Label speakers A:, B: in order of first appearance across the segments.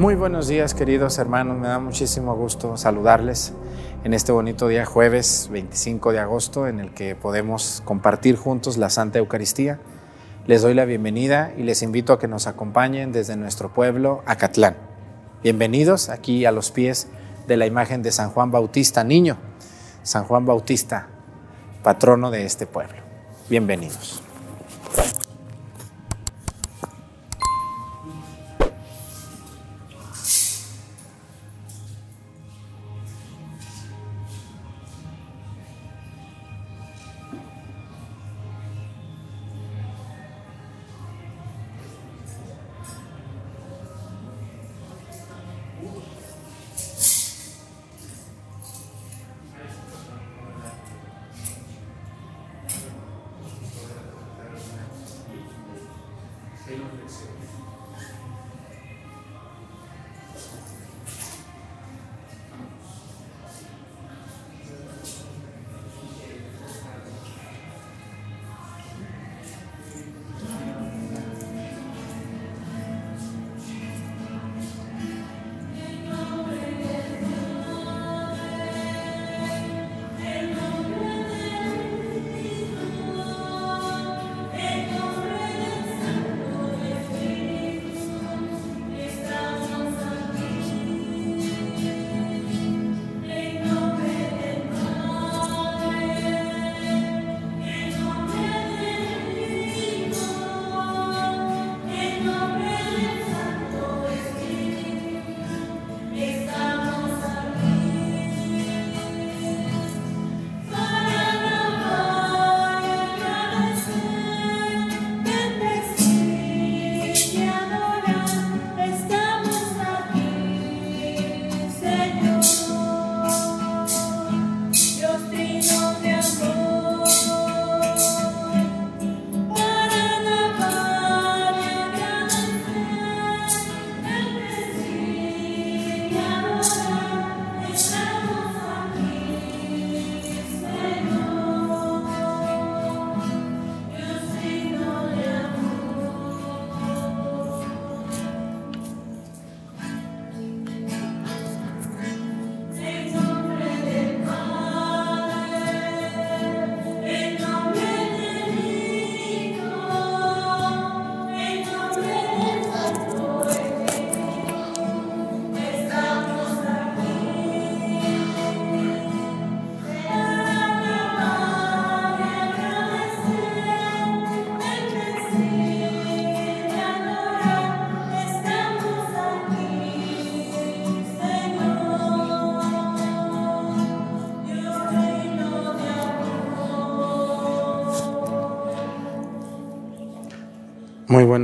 A: Muy buenos días queridos hermanos, me da muchísimo gusto saludarles en este bonito día jueves 25 de agosto en el que podemos compartir juntos la Santa Eucaristía. Les doy la bienvenida y les invito a que nos acompañen desde nuestro pueblo, Acatlán. Bienvenidos aquí a los pies de la imagen de San Juan Bautista Niño, San Juan Bautista, patrono de este pueblo. Bienvenidos.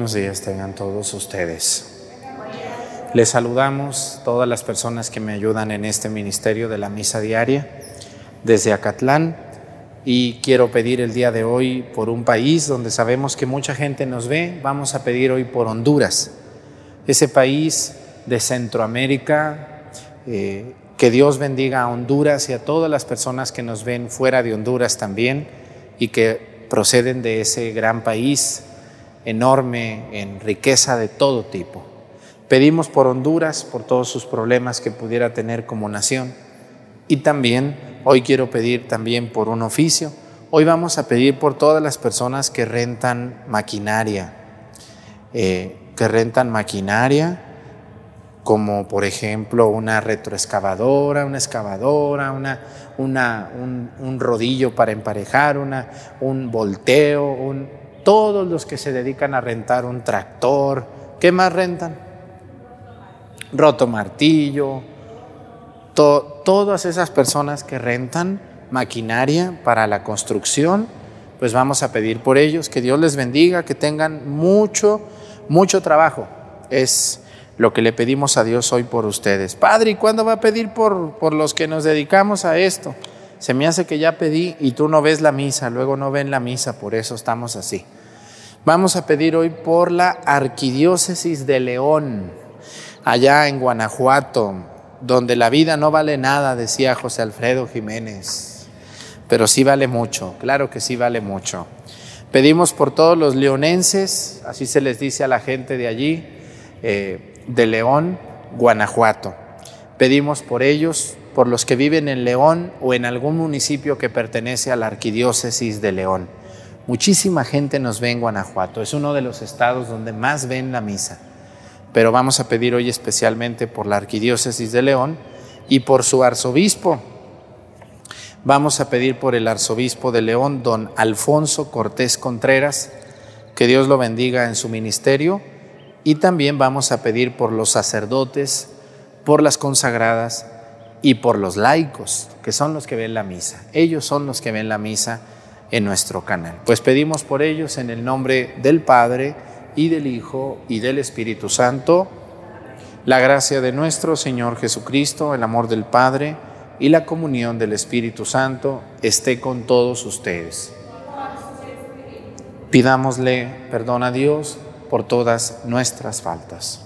A: Buenos días tengan todos ustedes. Les saludamos todas las personas que me ayudan en este ministerio de la misa diaria desde Acatlán. Y quiero pedir el día de hoy por un país donde sabemos que mucha gente nos ve, vamos a pedir hoy por Honduras, ese país de Centroamérica, eh, que Dios bendiga a Honduras y a todas las personas que nos ven fuera de Honduras también y que proceden de ese gran país enorme en riqueza de todo tipo. Pedimos por Honduras, por todos sus problemas que pudiera tener como nación. Y también, hoy quiero pedir también por un oficio. Hoy vamos a pedir por todas las personas que rentan maquinaria, eh, que rentan maquinaria, como por ejemplo una retroexcavadora, una excavadora, una, un, rodillo para emparejar, un volteo, un, todos los que se dedican a rentar un tractor, ¿qué más rentan? Roto martillo, todas esas personas que rentan maquinaria para la construcción, pues vamos a pedir por ellos, que Dios les bendiga, que tengan mucho, mucho trabajo. Es lo que le pedimos a Dios hoy por ustedes. Padre, ¿y cuándo va a pedir por, por los que nos dedicamos a esto? Se me hace que ya pedí y tú no ves la misa, luego no ven la misa, por eso estamos así. Vamos a pedir hoy por la Arquidiócesis de León, allá en Guanajuato, donde la vida no vale nada, decía José Alfredo Jiménez, pero sí vale mucho, claro que sí vale mucho. Pedimos por todos los leonenses, así se les dice a la gente de allí, eh, de León, Guanajuato. Pedimos por ellos, por los que viven en León o en algún municipio que pertenece a la arquidiócesis de León. Muchísima gente nos ve en Guanajuato, es uno de los estados donde más ven la misa. Pero vamos a pedir hoy especialmente por la arquidiócesis de León y por su arzobispo. Vamos a pedir por el arzobispo de León, don Alfonso Cortés Contreras, que Dios lo bendiga en su ministerio. Y también vamos a pedir por los sacerdotes, por las consagradas y por los laicos, que son los que ven la misa. Ellos son los que ven la misa en nuestro canal. Pues pedimos por ellos en el nombre del Padre y del Hijo y del Espíritu Santo, la gracia de nuestro Señor Jesucristo, el amor del Padre y la comunión del Espíritu Santo esté con todos ustedes. Pidámosle perdón a Dios por todas nuestras faltas.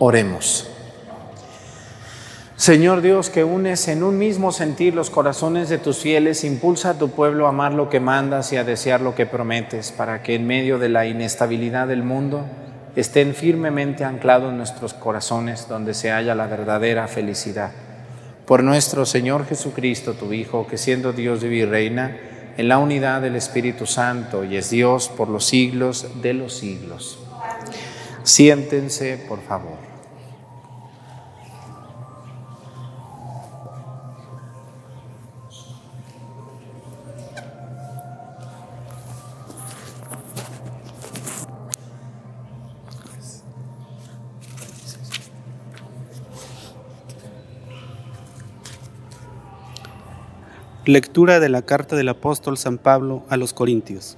A: Oremos. Señor Dios, que unes en un mismo sentir los corazones de tus fieles, impulsa a tu pueblo a amar lo que mandas y a desear lo que prometes, para que en medio de la inestabilidad del mundo estén firmemente anclados nuestros corazones donde se halla la verdadera felicidad. Por nuestro Señor Jesucristo, tu Hijo, que siendo Dios vive y reina en la unidad del Espíritu Santo y es Dios por los siglos de los siglos. Siéntense, por favor.
B: Lectura de la carta del apóstol San Pablo a los Corintios.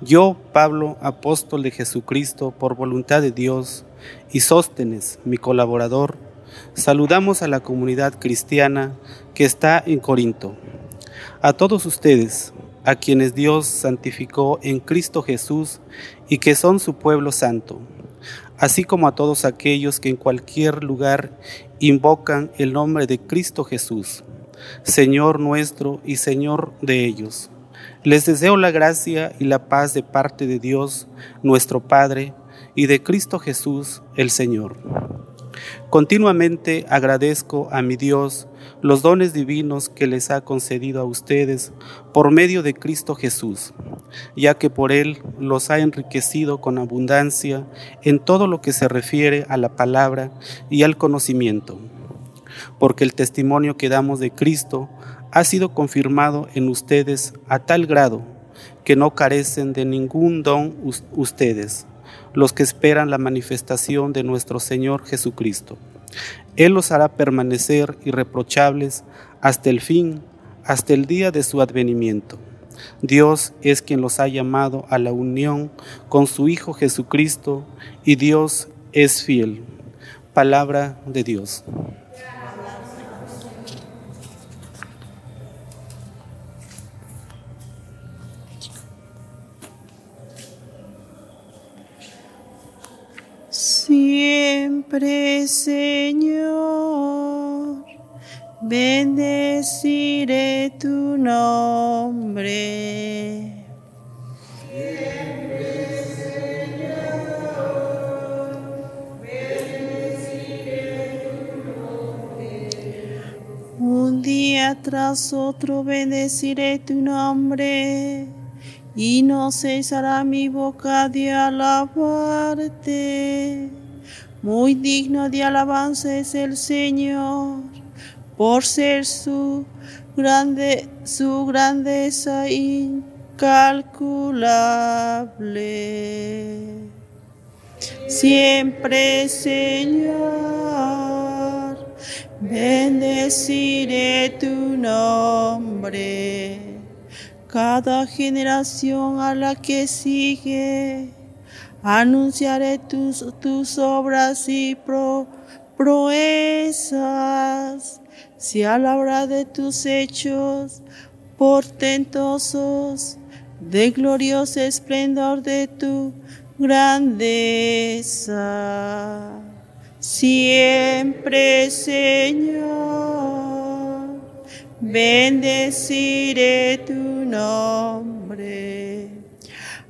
B: Yo, Pablo, apóstol de Jesucristo, por voluntad de Dios, y Sóstenes, mi colaborador, saludamos a la comunidad cristiana que está en Corinto. A todos ustedes, a quienes Dios santificó en Cristo Jesús y que son su pueblo santo, así como a todos aquellos que en cualquier lugar invocan el nombre de Cristo Jesús Señor nuestro y Señor de ellos. Les deseo la gracia y la paz de parte de Dios, nuestro Padre, y de Cristo Jesús, el Señor. Continuamente agradezco a mi Dios los dones divinos que les ha concedido a ustedes por medio de Cristo Jesús, ya que por Él los ha enriquecido con abundancia en todo lo que se refiere a la palabra y al conocimiento porque el testimonio que damos de Cristo ha sido confirmado en ustedes a tal grado que no carecen de ningún don ustedes, los que esperan la manifestación de nuestro Señor Jesucristo. Él los hará permanecer irreprochables hasta el fin, hasta el día de su advenimiento. Dios es quien los ha llamado a la unión con su Hijo Jesucristo y Dios es fiel. Palabra de Dios.
C: Siempre, Señor, bendeciré tu nombre. Siempre, Señor, bendeciré tu nombre. Un día tras otro bendeciré tu nombre y no cesará mi boca de alabarte. Muy digno de alabanza es el Señor, por ser su, grande, su grandeza incalculable. Siempre, Señor, bendeciré tu nombre. Cada generación a la que sigue, anunciaré tus, tus obras y proezas. Se hablará de tus hechos portentosos, de glorioso esplendor de tu grandeza. Siempre, Señor, bendeciré tu nombre.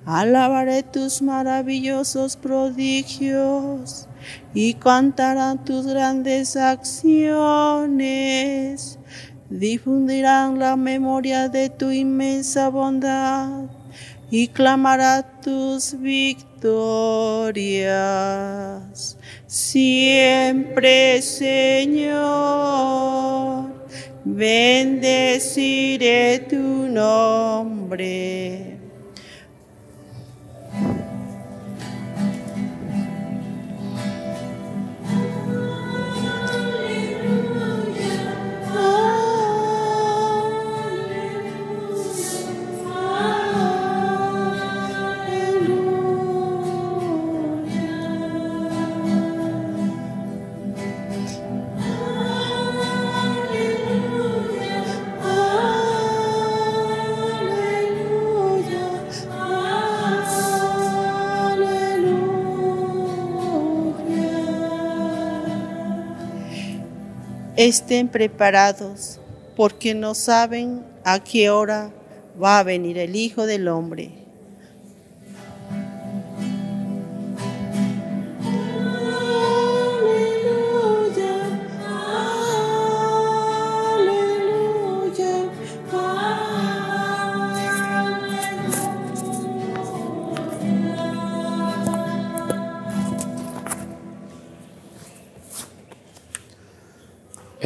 C: Alabaré tus maravillosos prodigios y cantarán tus grandes acciones. Difundirán la memoria de tu inmensa bondad y clamará tus victorias. Siempre, Señor, bendeciré tu nombre. Estén preparados, porque no saben a qué hora va a venir el Hijo del Hombre.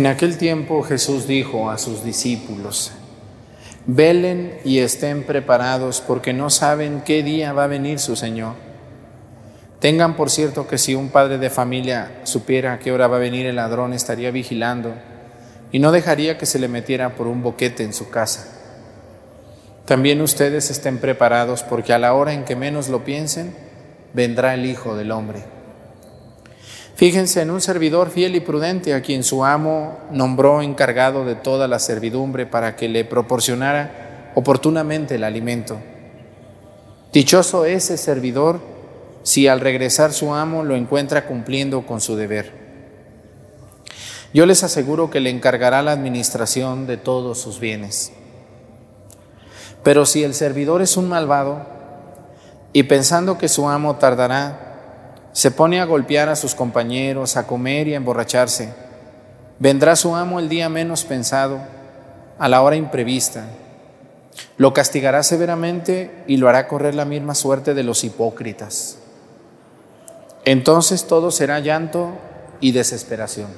A: En aquel tiempo Jesús dijo a sus discípulos, velen y estén preparados porque no saben qué día va a venir su Señor. Tengan por cierto que si un padre de familia supiera a qué hora va a venir el ladrón, estaría vigilando y no dejaría que se le metiera por un boquete en su casa. También ustedes estén preparados porque a la hora en que menos lo piensen, vendrá el Hijo del Hombre. Fíjense en un servidor fiel y prudente a quien su amo nombró encargado de toda la servidumbre para que le proporcionara oportunamente el alimento. Dichoso ese servidor si al regresar su amo lo encuentra cumpliendo con su deber. Yo les aseguro que le encargará la administración de todos sus bienes. Pero si el servidor es un malvado y pensando que su amo tardará, se pone a golpear a sus compañeros, a comer y a emborracharse. Vendrá su amo el día menos pensado, a la hora imprevista. Lo castigará severamente y lo hará correr la misma suerte de los hipócritas. Entonces todo será llanto y desesperación.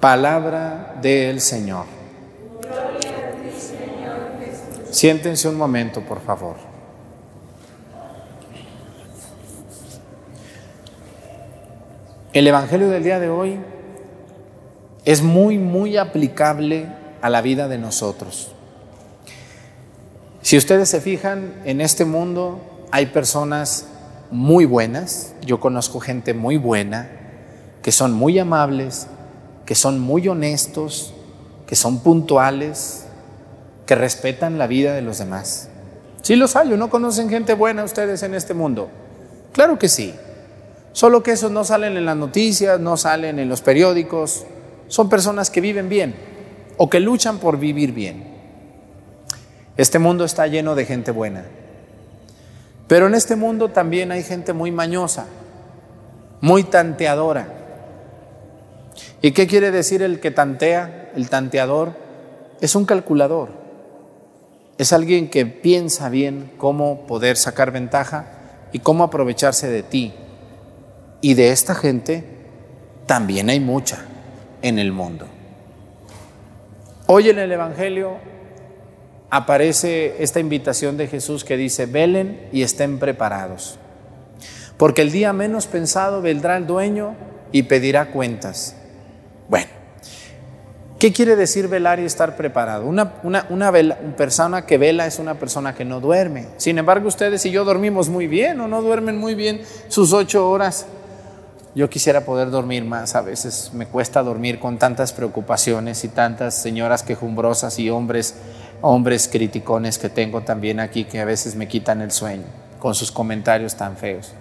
A: Palabra del Señor. Siéntense un momento, por favor. El Evangelio del día de hoy es muy, muy aplicable a la vida de nosotros. Si ustedes se fijan, en este mundo hay personas muy buenas, yo conozco gente muy buena, que son muy amables, que son muy honestos, que son puntuales, que respetan la vida de los demás. Sí los hay, ¿no conocen gente buena ustedes en este mundo? Claro que sí. Solo que esos no salen en las noticias, no salen en los periódicos. Son personas que viven bien o que luchan por vivir bien. Este mundo está lleno de gente buena. Pero en este mundo también hay gente muy mañosa, muy tanteadora. ¿Y qué quiere decir el que tantea, el tanteador? Es un calculador. Es alguien que piensa bien cómo poder sacar ventaja y cómo aprovecharse de ti. Y de esta gente también hay mucha en el mundo. Hoy en el Evangelio aparece esta invitación de Jesús que dice, velen y estén preparados, porque el día menos pensado vendrá el dueño y pedirá cuentas. Bueno, ¿qué quiere decir velar y estar preparado? Una, una, persona que vela es una persona que no duerme. Sin embargo, ustedes y yo dormimos muy bien o no duermen muy bien sus ocho horas. Yo quisiera poder dormir más, a veces me cuesta dormir con tantas preocupaciones y tantas señoras quejumbrosas y hombres hombres criticones que tengo también aquí que a veces me quitan el sueño con sus comentarios tan feos.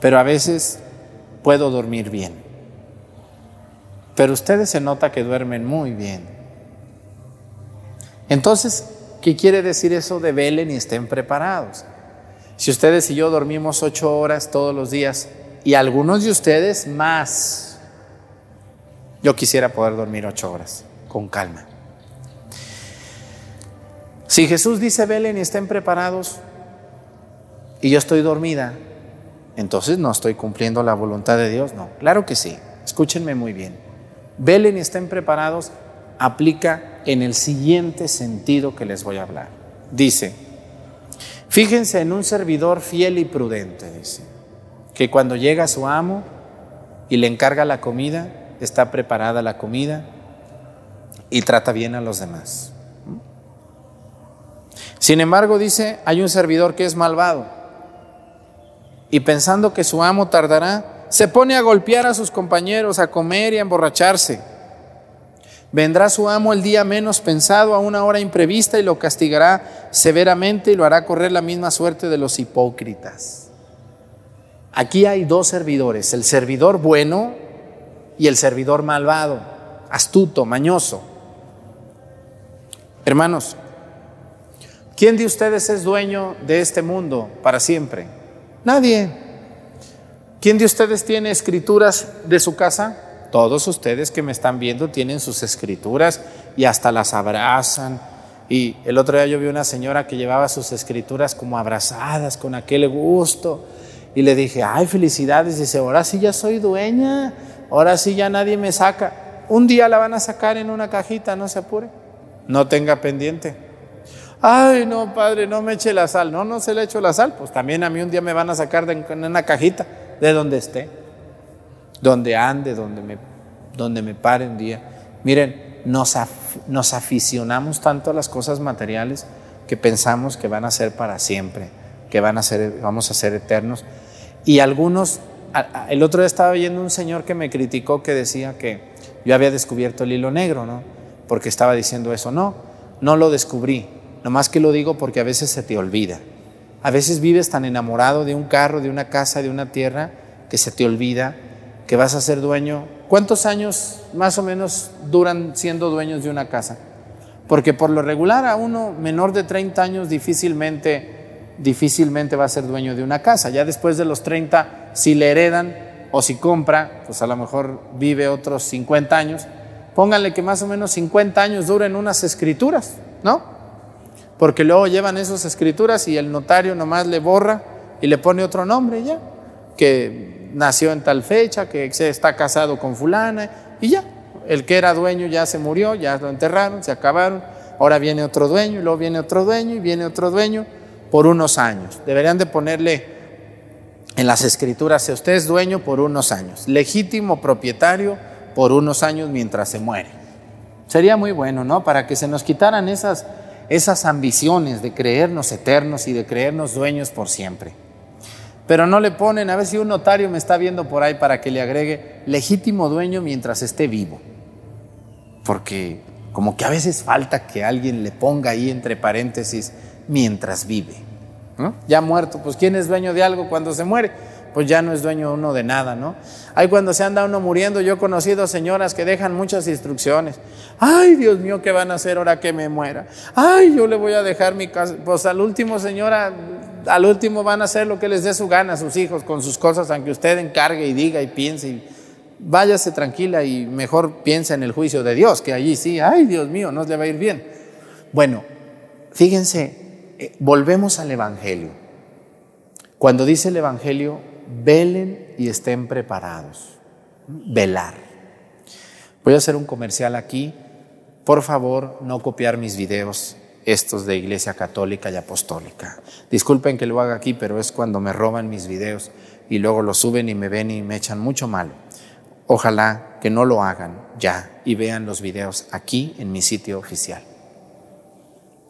A: Pero a veces puedo dormir bien. Pero ustedes se nota que duermen muy bien. Entonces, ¿qué quiere decir eso de velen y estén preparados? Si ustedes y yo dormimos ocho horas todos los días y algunos de ustedes más, yo quisiera poder dormir ocho horas con calma. Si Jesús dice velen y estén preparados y yo estoy dormida, entonces no estoy cumpliendo la voluntad de Dios. No, claro que sí. Escúchenme muy bien. Velen y estén preparados aplica en el siguiente sentido que les voy a hablar. Dice, fíjense en un servidor fiel y prudente, dice, que cuando llega su amo y le encarga la comida, está preparada la comida y trata bien a los demás. Sin embargo, dice, hay un servidor que es malvado y pensando que su amo tardará, se pone a golpear a sus compañeros, a comer y a emborracharse. Vendrá su amo el día menos pensado a una hora imprevista y lo castigará severamente y lo hará correr la misma suerte de los hipócritas. Aquí hay dos servidores, el servidor bueno y el servidor malvado, astuto, mañoso. Hermanos, ¿Quién de ustedes es dueño de este mundo para siempre? Nadie. ¿Quién de ustedes tiene escrituras de su casa? Todos ustedes que me están viendo tienen sus escrituras y hasta las abrazan. Y el otro día yo vi una señora que llevaba sus escrituras como abrazadas con aquel gusto. Y le dije, ay, felicidades. Dice, ahora sí ya soy dueña, ahora sí ya nadie me saca. Un día la van a sacar en una cajita, no se apure. No tenga pendiente. Ay, no, padre, no me eche la sal. No, no se le echo la sal. Pues también a mí un día me van a sacar de una cajita de donde esté, donde ande, donde me, donde me pare un día. Miren, nos, nos aficionamos tanto a las cosas materiales que pensamos que van a ser para siempre, que van a ser, vamos a ser eternos. Y algunos, el otro día estaba viendo un señor que me criticó que decía que yo había descubierto el hilo negro, ¿no? Porque estaba diciendo eso. No, no lo descubrí Nomás que lo digo porque a veces se te olvida. A veces vives tan enamorado de un carro, de una casa, de una tierra, que se te olvida que vas a ser dueño. ¿Cuántos años más o menos duran siendo dueños de una casa? Porque por lo regular a uno menor de 30 años difícilmente, difícilmente va a ser dueño de una casa. Ya después de los 30, si le heredan o si compra, pues a lo mejor vive otros 50 años. Pónganle que más o menos 50 años duren unas escrituras, ¿no? porque luego llevan esas escrituras y el notario nomás le borra y le pone otro nombre ya, que nació en tal fecha, que está casado con fulana y ya. El que era dueño ya se murió, ya lo enterraron, se acabaron. Ahora viene otro dueño y luego viene otro dueño y viene otro dueño por unos años. Deberían de ponerle en las escrituras, si usted es dueño por unos años, legítimo propietario por unos años mientras se muere. Sería muy bueno, ¿no? Para que se nos quitaran esas esas ambiciones de creernos eternos y de creernos dueños por siempre. Pero no le ponen, a ver si un notario me está viendo por ahí para que le agregue legítimo dueño mientras esté vivo. Porque como que a veces falta que alguien le ponga ahí entre paréntesis mientras vive. Ya muerto, pues ¿quién es dueño de algo cuando se muere? Pues ya no es dueño uno de nada, ¿no? Ahí cuando se anda uno muriendo, yo he conocido señoras que dejan muchas instrucciones. Ay, Dios mío, ¿qué van a hacer ahora que me muera? Ay, yo le voy a dejar mi casa. Pues al último, señora, al último van a hacer lo que les dé su gana a sus hijos con sus cosas, aunque usted encargue y diga y piense. Y váyase tranquila y mejor piensa en el juicio de Dios, que allí sí, ay, Dios mío, no le va a ir bien. Bueno, fíjense, volvemos al Evangelio. Cuando dice el Evangelio, velen y estén preparados. Velar. Voy a hacer un comercial aquí. Por favor, no copiar mis videos, estos de Iglesia Católica y Apostólica. Disculpen que lo haga aquí, pero es cuando me roban mis videos y luego los suben y me ven y me echan mucho mal. Ojalá que no lo hagan ya y vean los videos aquí en mi sitio oficial.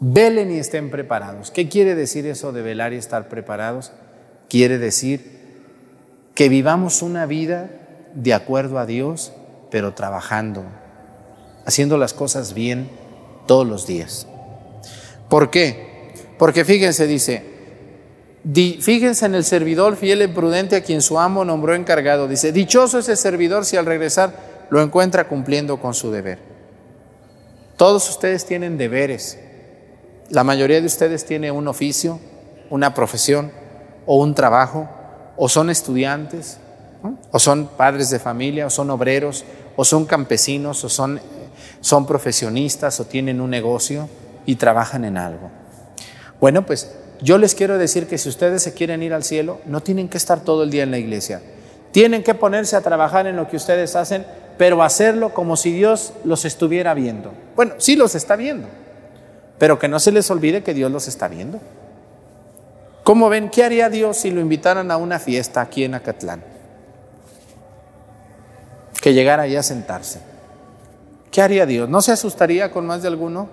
A: Velen y estén preparados. ¿Qué quiere decir eso de velar y estar preparados? Quiere decir que vivamos una vida de acuerdo a Dios, pero trabajando, haciendo las cosas bien todos los días. ¿Por qué? Porque fíjense, dice, fíjense en el servidor fiel y prudente a quien su amo nombró encargado. Dice, dichoso ese servidor si al regresar lo encuentra cumpliendo con su deber. Todos ustedes tienen deberes. La mayoría de ustedes tiene un oficio, una profesión o un trabajo o son estudiantes, o son padres de familia, o son obreros, o son campesinos, o son, son profesionistas, o tienen un negocio y trabajan en algo. Bueno, pues yo les quiero decir que si ustedes se quieren ir al cielo, no tienen que estar todo el día en la iglesia. Tienen que ponerse a trabajar en lo que ustedes hacen, pero hacerlo como si Dios los estuviera viendo. Bueno, sí los está viendo, pero que no se les olvide que Dios los está viendo. ¿Cómo ven? ¿Qué haría Dios si lo invitaran a una fiesta aquí en Acatlán? Que llegara ahí a sentarse. ¿Qué haría Dios? ¿No se asustaría con más de alguno?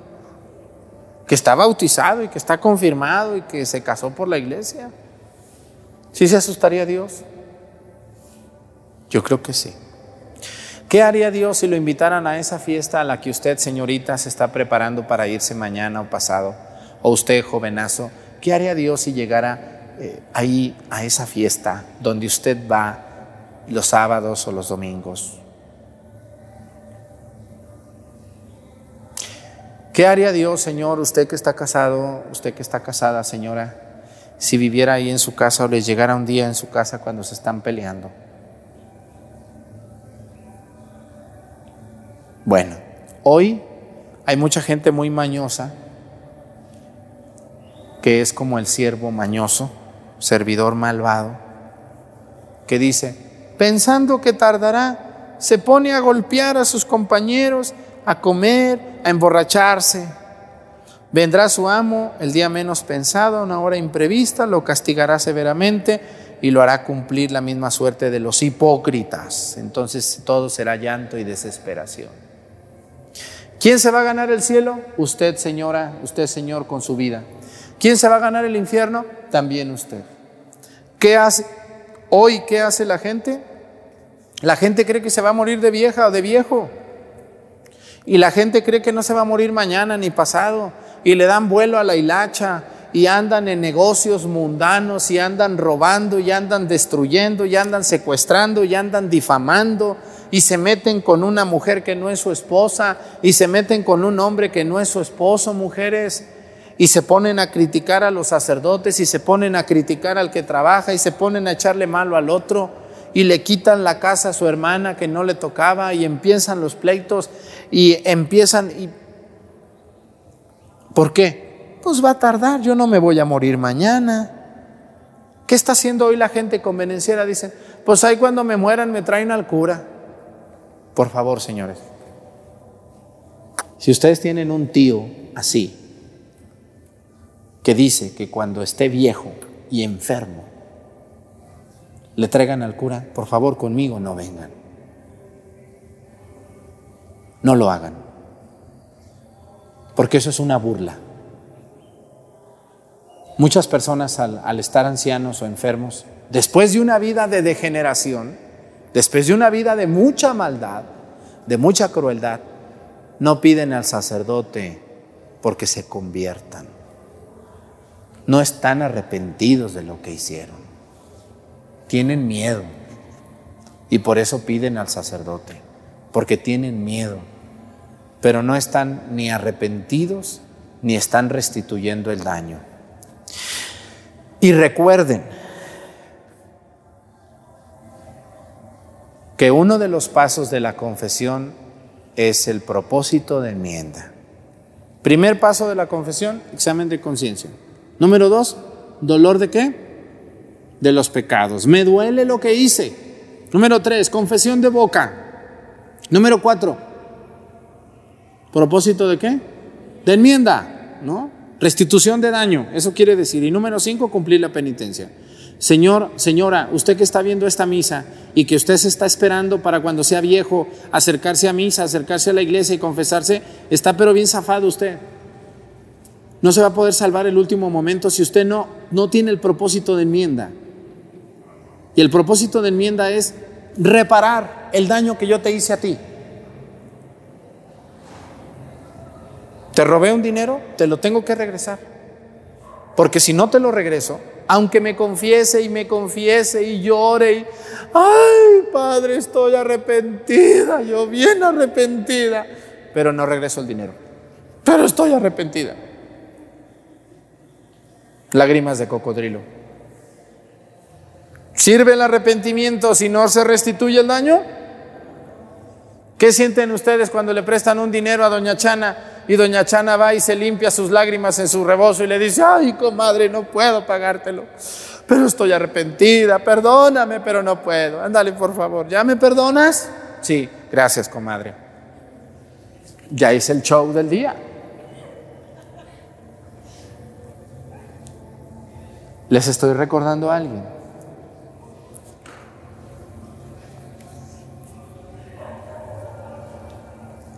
A: Que está bautizado y que está confirmado y que se casó por la iglesia. ¿Sí se asustaría Dios? Yo creo que sí. ¿Qué haría Dios si lo invitaran a esa fiesta a la que usted, señorita, se está preparando para irse mañana o pasado? O usted, jovenazo, ¿Qué haría Dios si llegara eh, ahí a esa fiesta donde usted va los sábados o los domingos? ¿Qué haría Dios, Señor, usted que está casado, usted que está casada, señora, si viviera ahí en su casa o les llegara un día en su casa cuando se están peleando? Bueno, hoy hay mucha gente muy mañosa que es como el siervo mañoso, servidor malvado, que dice, pensando que tardará, se pone a golpear a sus compañeros, a comer, a emborracharse. Vendrá su amo el día menos pensado, una hora imprevista, lo castigará severamente y lo hará cumplir la misma suerte de los hipócritas. Entonces todo será llanto y desesperación. ¿Quién se va a ganar el cielo? Usted, señora, usted, señor, con su vida. ¿Quién se va a ganar el infierno? También usted. ¿Qué hace? Hoy, ¿qué hace la gente? La gente cree que se va a morir de vieja o de viejo. Y la gente cree que no se va a morir mañana ni pasado. Y le dan vuelo a la hilacha y andan en negocios mundanos y andan robando y andan destruyendo y andan secuestrando y andan difamando y se meten con una mujer que no es su esposa y se meten con un hombre que no es su esposo, mujeres y se ponen a criticar a los sacerdotes y se ponen a criticar al que trabaja y se ponen a echarle malo al otro y le quitan la casa a su hermana que no le tocaba y empiezan los pleitos y empiezan y ¿Por qué? Pues va a tardar, yo no me voy a morir mañana. ¿Qué está haciendo hoy la gente convenenciera? Dicen, pues ahí cuando me mueran me traen al cura. Por favor, señores. Si ustedes tienen un tío así, que dice que cuando esté viejo y enfermo, le traigan al cura, por favor conmigo no vengan. No lo hagan. Porque eso es una burla. Muchas personas al, al estar ancianos o enfermos, después de una vida de degeneración, después de una vida de mucha maldad, de mucha crueldad, no piden al sacerdote porque se conviertan. No están arrepentidos de lo que hicieron. Tienen miedo. Y por eso piden al sacerdote, porque tienen miedo. Pero no están ni arrepentidos ni están restituyendo el daño. Y recuerden que uno de los pasos de la confesión es el propósito de enmienda. Primer paso de la confesión, examen de conciencia. Número dos, dolor de qué? De los pecados. Me duele lo que hice. Número tres, confesión de boca. Número cuatro, propósito de qué? De enmienda, ¿no? Restitución de daño, eso quiere decir. Y número cinco, cumplir la penitencia. Señor, señora, usted que está viendo esta misa y que usted se está esperando para cuando sea viejo acercarse a misa, acercarse a la iglesia y confesarse, está pero bien zafado usted. No se va a poder salvar el último momento si usted no, no tiene el propósito de enmienda. Y el propósito de enmienda es reparar el daño que yo te hice a ti. Te robé un dinero, te lo tengo que regresar. Porque si no te lo regreso, aunque me confiese y me confiese y llore y, ay, Padre, estoy arrepentida, yo bien arrepentida, pero no regreso el dinero. Pero estoy arrepentida. Lágrimas de cocodrilo. ¿Sirve el arrepentimiento si no se restituye el daño? ¿Qué sienten ustedes cuando le prestan un dinero a doña Chana y doña Chana va y se limpia sus lágrimas en su rebozo y le dice, ay, comadre, no puedo pagártelo, pero estoy arrepentida, perdóname, pero no puedo. Ándale, por favor, ¿ya me perdonas? Sí, gracias, comadre. Ya hice el show del día. Les estoy recordando a alguien.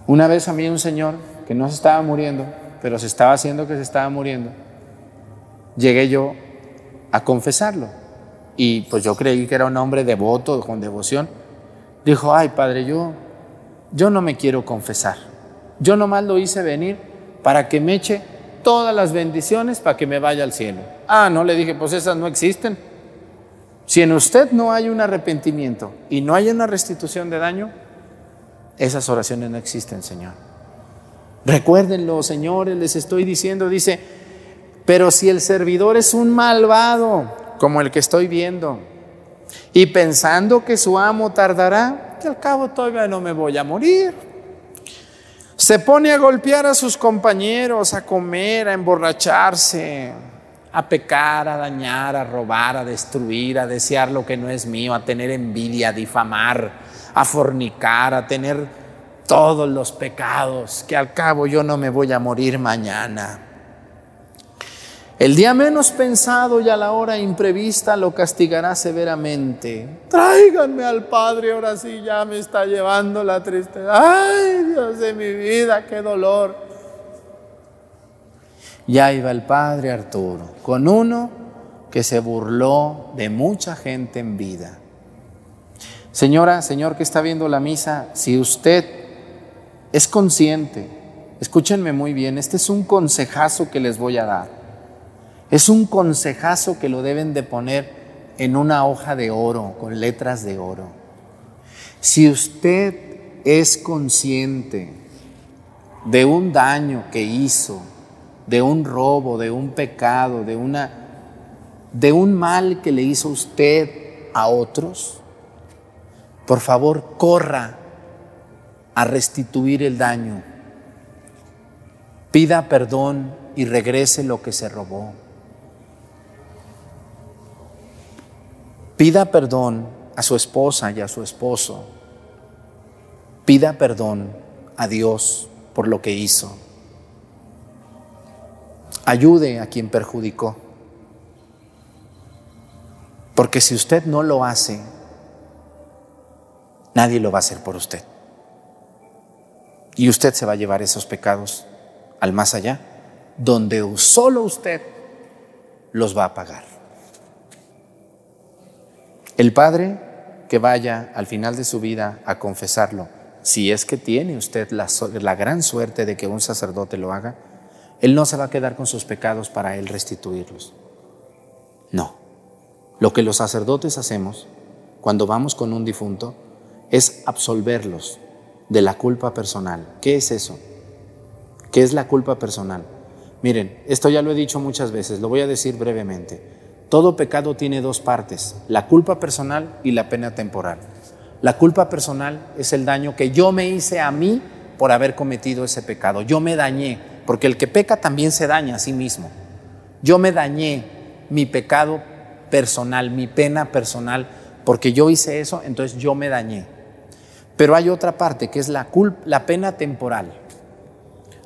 A: Una vez a mí un señor que no se estaba muriendo, pero se estaba haciendo que se estaba muriendo, llegué yo a confesarlo. Y pues yo creí que era un hombre devoto, con devoción. Dijo, ay padre, yo, yo no me quiero confesar. Yo nomás lo hice venir para que me eche todas las bendiciones para que me vaya al cielo. Ah, no, le dije, pues esas no existen. Si en usted no hay un arrepentimiento y no hay una restitución de daño, esas oraciones no existen, Señor. Recuérdenlo, señores, les estoy diciendo, dice, pero si el servidor es un malvado, como el que estoy viendo, y pensando que su amo tardará, que al cabo todavía no me voy a morir. Se pone a golpear a sus compañeros, a comer, a emborracharse, a pecar, a dañar, a robar, a destruir, a desear lo que no es mío, a tener envidia, a difamar, a fornicar, a tener todos los pecados, que al cabo yo no me voy a morir mañana. El día menos pensado y a la hora imprevista lo castigará severamente. Tráiganme al Padre, ahora sí ya me está llevando la tristeza. Ay, Dios de mi vida, qué dolor. Ya iba el Padre Arturo, con uno que se burló de mucha gente en vida. Señora, señor que está viendo la misa, si usted es consciente. Escúchenme muy bien, este es un consejazo que les voy a dar. Es un consejazo que lo deben de poner en una hoja de oro, con letras de oro. Si usted es consciente de un daño que hizo, de un robo, de un pecado, de una de un mal que le hizo usted a otros, por favor, corra a restituir el daño. Pida perdón y regrese lo que se robó. Pida perdón a su esposa y a su esposo. Pida perdón a Dios por lo que hizo. Ayude a quien perjudicó. Porque si usted no lo hace, nadie lo va a hacer por usted. Y usted se va a llevar esos pecados al más allá, donde solo usted los va a pagar. El Padre que vaya al final de su vida a confesarlo, si es que tiene usted la, la, gran suerte de que un sacerdote lo haga, Él no se va a quedar con sus pecados para Él restituirlos. No. Lo que los sacerdotes hacemos cuando vamos con un difunto es absolverlos de la culpa personal. ¿Qué es eso? ¿Qué es la culpa personal? Miren, esto ya lo he dicho muchas veces, lo voy a decir brevemente. Todo pecado tiene dos partes, la culpa personal y la pena temporal. La culpa personal es el daño que yo me hice a mí por haber cometido ese pecado. Yo me dañé, porque el que peca también se daña a sí mismo. Yo me dañé mi pecado personal, mi pena personal, porque yo hice eso, entonces yo me dañé. Pero hay otra parte que es la, la pena temporal.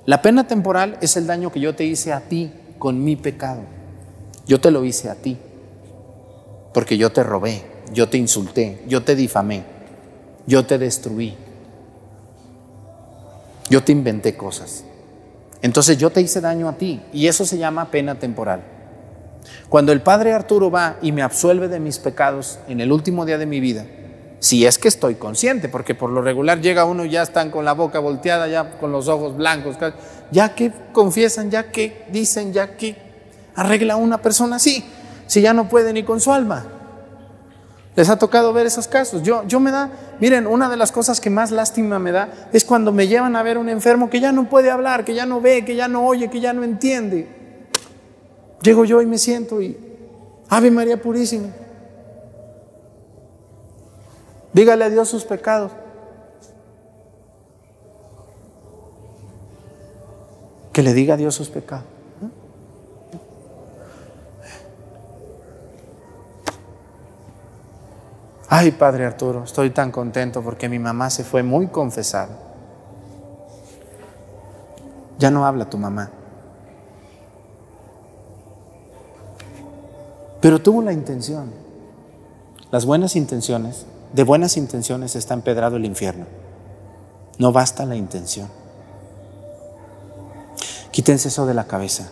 A: La pena temporal es el daño que yo te hice a ti con mi pecado. Yo te lo hice a ti. Porque yo te robé, yo te insulté, yo te difamé, yo te destruí. Yo te inventé cosas. Entonces yo te hice daño a ti y eso se llama pena temporal. Cuando el Padre Arturo va y me absuelve de mis pecados en el último día de mi vida, si es que estoy consciente, porque por lo regular llega uno y ya están con la boca volteada, ya con los ojos blancos, ya que confiesan, ya que dicen, ya que arregla una persona así, si ya no puede ni con su alma. Les ha tocado ver esos casos. Yo, yo me da, miren, una de las cosas que más lástima me da es cuando me llevan a ver un enfermo que ya no puede hablar, que ya no ve, que ya no oye, que ya no entiende. Llego yo y me siento y, Ave María Purísima. Dígale a Dios sus pecados. Que le diga a Dios sus pecados. Ay, Padre Arturo, estoy tan contento porque mi mamá se fue muy confesada. Ya no habla tu mamá. Pero tuvo la intención. Las buenas intenciones de buenas intenciones está empedrado el infierno. No basta la intención. Quítense eso de la cabeza.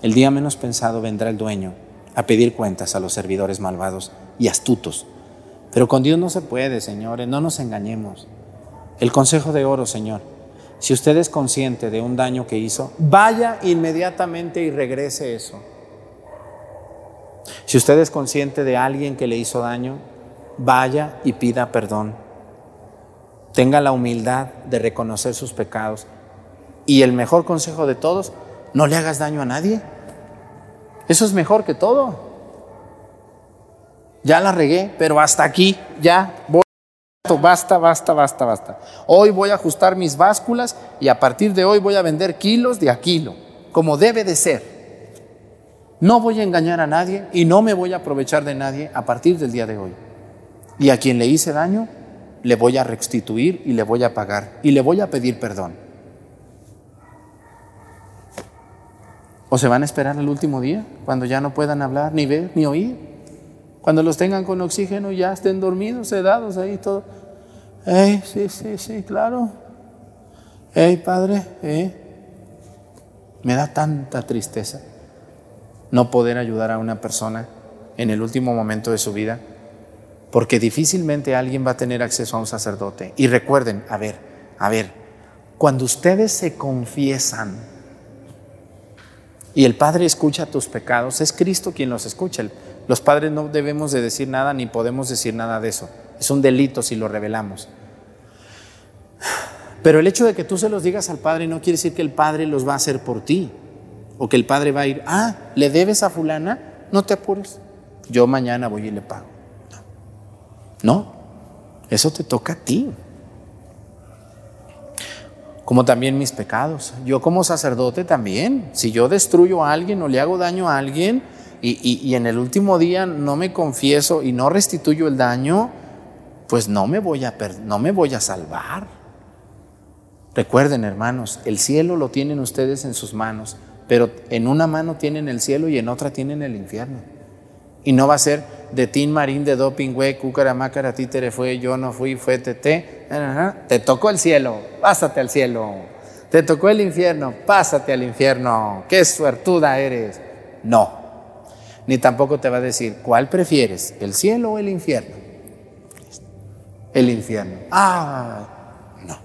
A: El día menos pensado vendrá el dueño a pedir cuentas a los servidores malvados y astutos. Pero con Dios no se puede, señores, no nos engañemos. El consejo de oro, Señor, si usted es consciente de un daño que hizo, vaya inmediatamente y regrese eso. Si usted es consciente de alguien que le hizo daño, vaya y pida perdón. Tenga la humildad de reconocer sus pecados. Y el mejor consejo de todos, no le hagas daño a nadie. Eso es mejor que todo. Ya la regué, pero hasta aquí, ya voy. Basta, basta, basta, basta. Hoy voy a ajustar mis básculas y a partir de hoy voy a vender kilos de a kilo, como debe de ser. No voy a engañar a nadie y no me voy a aprovechar de nadie a partir del día de hoy. Y a quien le hice daño, le voy a restituir y le voy a pagar y le voy a pedir perdón. ¿O se van a esperar al último día, cuando ya no puedan hablar, ni ver, ni oír? Cuando los tengan con oxígeno y ya estén dormidos, sedados ahí todo. ¡Ey, sí, sí, sí, claro! ¡Ey, padre! ¿eh? Me da tanta tristeza no poder ayudar a una persona en el último momento de su vida porque difícilmente alguien va a tener acceso a un sacerdote. Y recuerden, a ver, a ver, cuando ustedes se confiesan y el Padre escucha tus pecados, es Cristo quien los escucha. Los padres no debemos de decir nada ni podemos decir nada de eso. Es un delito si lo revelamos. Pero el hecho de que tú se los digas al Padre no quiere decir que el Padre los va a hacer por ti. O que el Padre va a ir, ah, ¿le debes a fulana? No te apures. Yo mañana voy y le pago. No, eso te toca a ti. Como también mis pecados. Yo como sacerdote también. Si yo destruyo a alguien o le hago daño a alguien y, en el último día no me confieso y no restituyo el daño, pues no me voy a, no me voy a salvar. Recuerden, hermanos, el cielo lo tienen ustedes en sus manos, pero en una mano tienen el cielo y en otra tienen el infierno. Y no va a ser de Tin Marín, de Doping, güey, Mácara, Títere fue, yo no fui, fue Tete. Te tocó el cielo, pásate al cielo. Te tocó el infierno, pásate al infierno. Qué suertuda eres. No. ni tampoco te va a decir, ¿cuál prefieres, el cielo o el infierno? El infierno. Ah, no.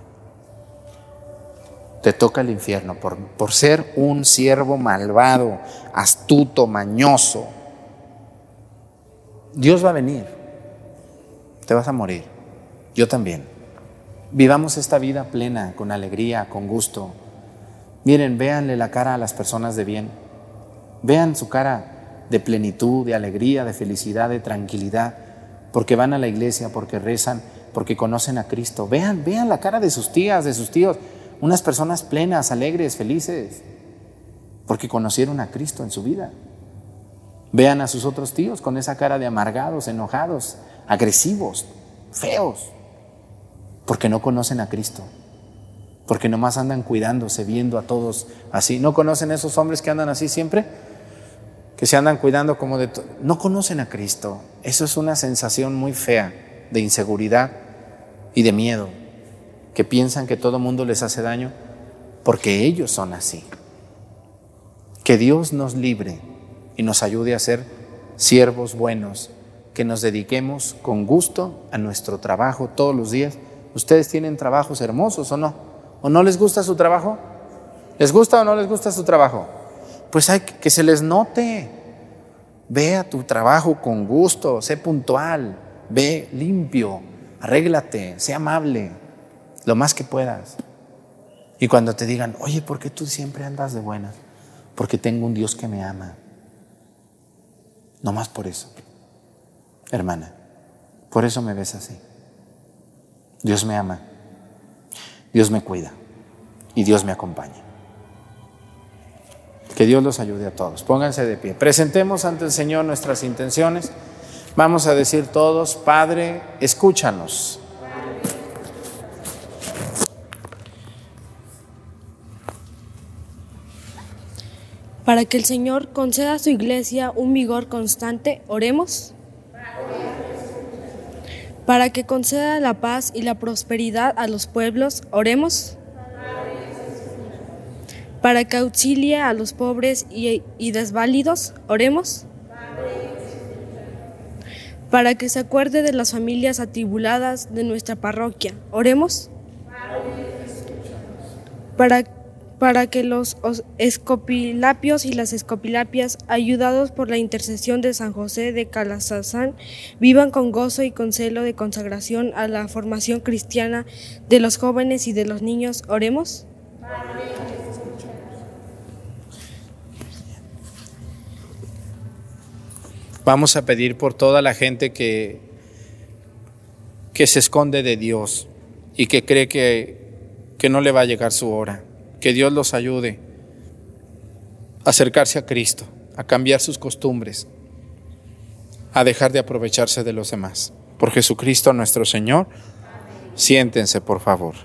A: Te toca el infierno por, por ser un siervo malvado, astuto, mañoso. Dios va a venir. Te vas a morir. Yo también. Vivamos esta vida plena, con alegría, con gusto. Miren, véanle la cara a las personas de bien. Vean su cara de plenitud, de alegría, de felicidad, de tranquilidad, porque van a la iglesia, porque rezan, porque conocen a Cristo. Vean, vean la cara de sus tías, de sus tíos, unas personas plenas, alegres, felices, porque conocieron a Cristo en su vida. Vean a sus otros tíos con esa cara de amargados, enojados, agresivos, feos, porque no conocen a Cristo, porque nomás andan cuidándose, viendo a todos así. ¿No conocen esos hombres que andan así siempre? que se andan cuidando como de... No conocen a Cristo. Eso es una sensación muy fea de inseguridad y de miedo, que piensan que todo mundo les hace daño porque ellos son así. Que Dios nos libre y nos ayude a ser siervos buenos, que nos dediquemos con gusto a nuestro trabajo todos los días. ¿Ustedes tienen trabajos hermosos o no? ¿O no les gusta su trabajo? ¿Les gusta o no les gusta su trabajo? pues hay que, se les note. Ve a tu trabajo con gusto, sé puntual, ve limpio, arréglate, sé amable, lo más que puedas. Y cuando te digan, oye, ¿por qué tú siempre andas de buenas? Porque tengo un Dios que me ama. No más por eso, hermana. Por eso me ves así. Dios me ama, Dios me cuida y Dios me acompaña. Que Dios los ayude a todos. Pónganse de pie. Presentemos ante el Señor nuestras intenciones. Vamos a decir todos, Padre, escúchanos.
D: Para que el Señor conceda a su iglesia un vigor constante, oremos. Para que conceda la paz y la prosperidad a los pueblos, oremos para que auxilie a los pobres y, desválidos. Oremos. Para que se acuerde de las familias atribuladas de nuestra parroquia. Oremos. Para, para que los escopilapios y las escopilapias, ayudados por la intercesión de San José de Calazazán, vivan con gozo y con celo de consagración a la formación cristiana de los jóvenes y de los niños. Oremos.
A: Vamos a pedir por toda la gente que, que se esconde de Dios y que cree que, que no le va a llegar su hora. Que Dios los ayude a acercarse a Cristo, a cambiar sus costumbres, a dejar de aprovecharse de los demás. Por Jesucristo nuestro Señor, siéntense por favor.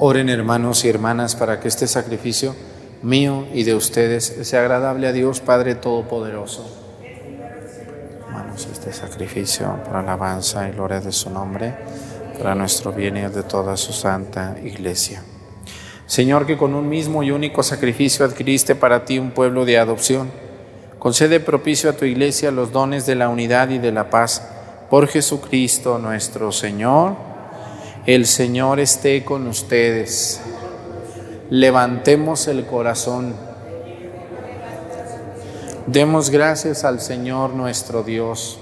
A: Oren hermanos y hermanas para que este sacrificio mío y de ustedes sea agradable a Dios Padre Todopoderoso. Hermanos, este sacrificio para alabanza y gloria de su nombre, para nuestro bien y de toda su santa iglesia. Señor, que con un mismo y único sacrificio adquiriste para ti un pueblo de adopción, concede propicio a tu iglesia los dones de la unidad y de la paz por Jesucristo nuestro Señor el Señor esté con ustedes. Levantemos el corazón. Demos gracias al Señor nuestro Dios.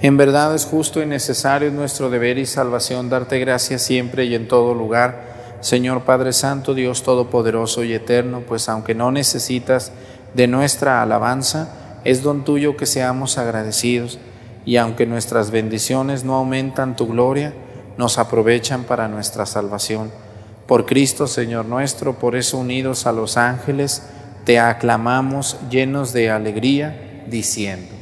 A: En verdad es justo y necesario nuestro deber y salvación darte gracias siempre y en todo lugar, Señor Padre Santo, Dios Todopoderoso y Eterno, pues aunque no necesitas de nuestra alabanza, es don tuyo que seamos agradecidos y aunque nuestras bendiciones no aumentan tu gloria, nos aprovechan para nuestra salvación. Por Cristo, Señor nuestro, por eso unidos a los ángeles, te aclamamos llenos de alegría, diciendo.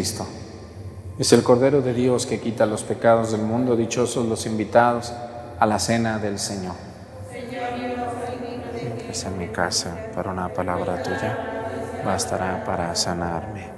A: Cristo. Es el Cordero de Dios que quita los pecados del mundo. Dichosos los invitados a la cena del Señor. Es en mi casa, para una palabra tuya, bastará para sanarme.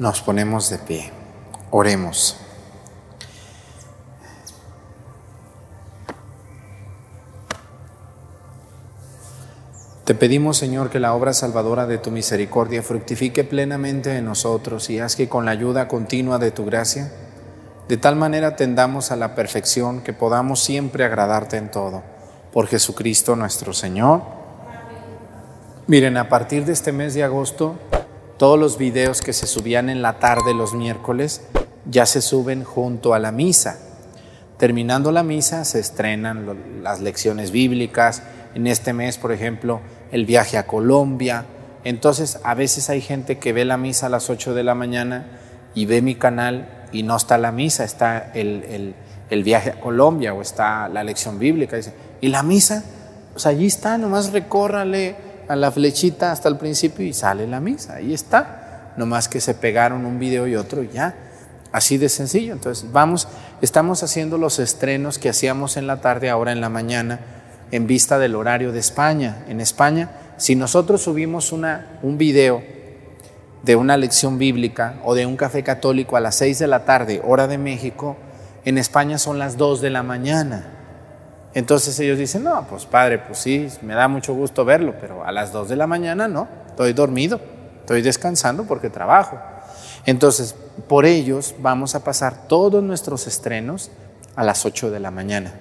A: Nos ponemos de pie. Oremos. Te pedimos, Señor, que la obra salvadora de tu misericordia fructifique plenamente en nosotros y haz que con la ayuda continua de tu gracia, de tal manera tendamos a la perfección que podamos siempre agradarte en todo. Por Jesucristo nuestro Señor. Miren, a partir de este mes de agosto, todos los videos que se subían en la tarde los miércoles ya se suben junto a la misa. Terminando la misa se estrenan las lecciones bíblicas. En este mes, por ejemplo, el viaje a Colombia. Entonces, a veces hay gente que ve la misa a las 8 de la mañana y ve mi canal y no está la misa, está el, viaje a Colombia o está la lección bíblica. Dice, ¿y la misa? Pues allí está, nomás recórrale a la flechita hasta el principio y sale la misa, ahí está. Nomás que se pegaron un video y otro y ya. Así de sencillo. Entonces, vamos, estamos haciendo los estrenos que hacíamos en la tarde, ahora en la mañana en vista del horario de España. En España, si nosotros subimos una, un video de una lección bíblica o de un café católico a las 6 de la tarde, hora de México, en España son las 2 de la mañana. Entonces ellos dicen, no, pues padre, pues sí, me da mucho gusto verlo, pero a las 2 de la mañana no, estoy dormido, estoy descansando porque trabajo. Entonces, por ellos vamos a pasar todos nuestros estrenos a las 8 de la mañana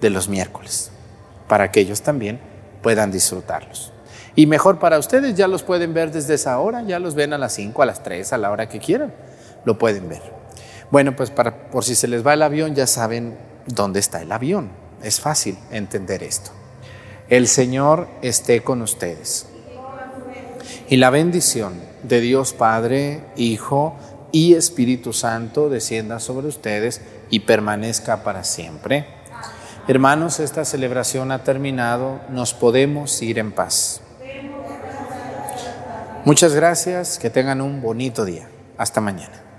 A: de los miércoles para que ellos también puedan disfrutarlos. Y mejor para ustedes, ya los pueden ver desde esa hora, ya los ven a las 5, a las 3, a la hora que quieran, lo pueden ver. Bueno, pues para, por si se les va el avión, ya saben dónde está el avión. Es fácil entender esto. El Señor esté con ustedes. Y la bendición de Dios Padre, Hijo y Espíritu Santo descienda sobre ustedes y permanezca para siempre. Hermanos, esta celebración ha terminado, nos podemos ir en paz. Muchas gracias, que tengan un bonito día. Hasta mañana.